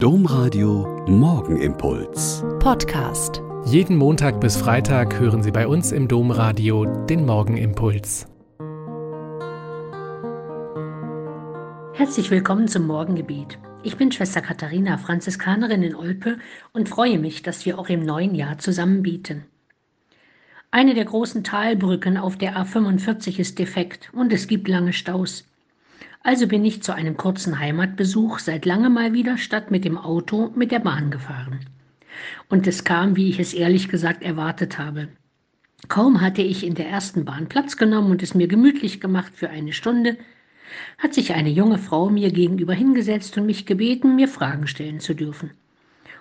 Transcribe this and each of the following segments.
Domradio Morgenimpuls. Podcast. Jeden Montag bis Freitag hören Sie bei uns im Domradio den Morgenimpuls. Herzlich willkommen zum Morgengebet. Ich bin Schwester Katharina, Franziskanerin in Olpe und freue mich, dass wir auch im neuen Jahr zusammen bieten. Eine der großen Talbrücken auf der A45 ist defekt und es gibt lange Staus. Also bin ich zu einem kurzen Heimatbesuch seit langem mal wieder statt mit dem Auto mit der Bahn gefahren. Und es kam, wie ich es ehrlich gesagt erwartet habe. Kaum hatte ich in der ersten Bahn Platz genommen und es mir gemütlich gemacht für eine Stunde, hat sich eine junge Frau mir gegenüber hingesetzt und mich gebeten, mir Fragen stellen zu dürfen.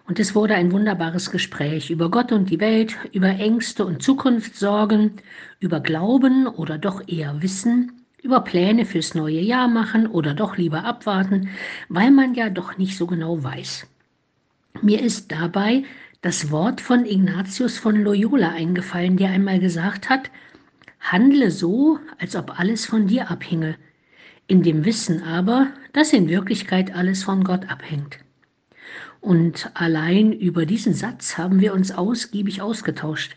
Und es wurde ein wunderbares Gespräch über Gott und die Welt, über Ängste und Zukunftssorgen, über Glauben oder doch eher Wissen, über Pläne fürs neue Jahr machen oder doch lieber abwarten, weil man ja doch nicht so genau weiß. Mir ist dabei das Wort von Ignatius von Loyola eingefallen, der einmal gesagt hat, handle so, als ob alles von dir abhinge, in dem Wissen aber, dass in Wirklichkeit alles von Gott abhängt. Und allein über diesen Satz haben wir uns ausgiebig ausgetauscht.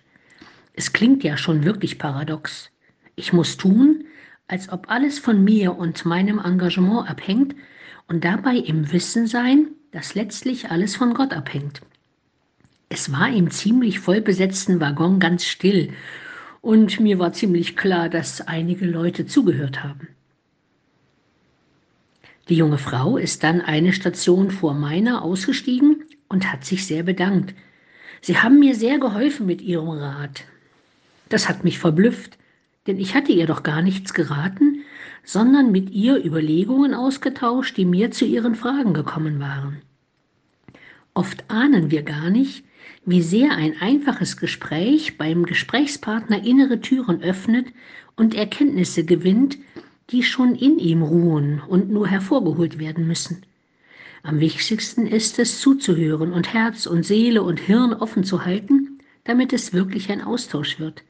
Es klingt ja schon wirklich paradox. Ich muss tun, als ob alles von mir und meinem Engagement abhängt und dabei im Wissen sein, dass letztlich alles von Gott abhängt. Es war im ziemlich vollbesetzten Waggon ganz still und mir war ziemlich klar, dass einige Leute zugehört haben. Die junge Frau ist dann eine Station vor meiner ausgestiegen und hat sich sehr bedankt. Sie haben mir sehr geholfen mit Ihrem Rat. Das hat mich verblüfft, denn ich hatte ihr doch gar nichts geraten, sondern mit ihr Überlegungen ausgetauscht, die mir zu ihren Fragen gekommen waren. Oft ahnen wir gar nicht, wie sehr ein einfaches Gespräch beim Gesprächspartner innere Türen öffnet und Erkenntnisse gewinnt, die schon in ihm ruhen und nur hervorgeholt werden müssen. Am wichtigsten ist es zuzuhören und Herz und Seele und Hirn offen zu halten, damit es wirklich ein Austausch wird.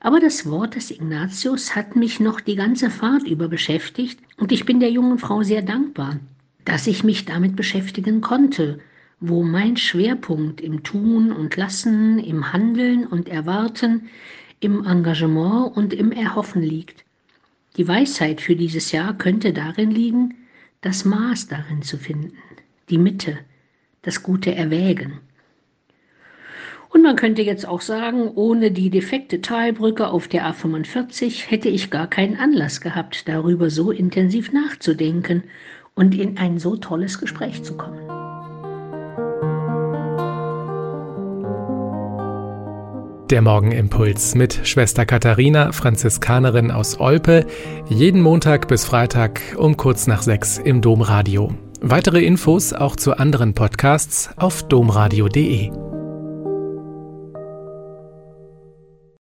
Aber das Wort des Ignatius hat mich noch die ganze Fahrt über beschäftigt und ich bin der jungen Frau sehr dankbar, dass ich mich damit beschäftigen konnte, wo mein Schwerpunkt im Tun und Lassen, im Handeln und Erwarten, im Engagement und im Erhoffen liegt. Die Weisheit für dieses Jahr könnte darin liegen, das Maß darin zu finden, die Mitte, das gute Erwägen. Und man könnte jetzt auch sagen, ohne die defekte Talbrücke auf der A45 hätte ich gar keinen Anlass gehabt, darüber so intensiv nachzudenken und in ein so tolles Gespräch zu kommen. Der Morgenimpuls mit Schwester Katharina, Franziskanerin aus Olpe, jeden Montag bis Freitag um kurz nach sechs im Domradio. Weitere Infos auch zu anderen Podcasts auf domradio.de.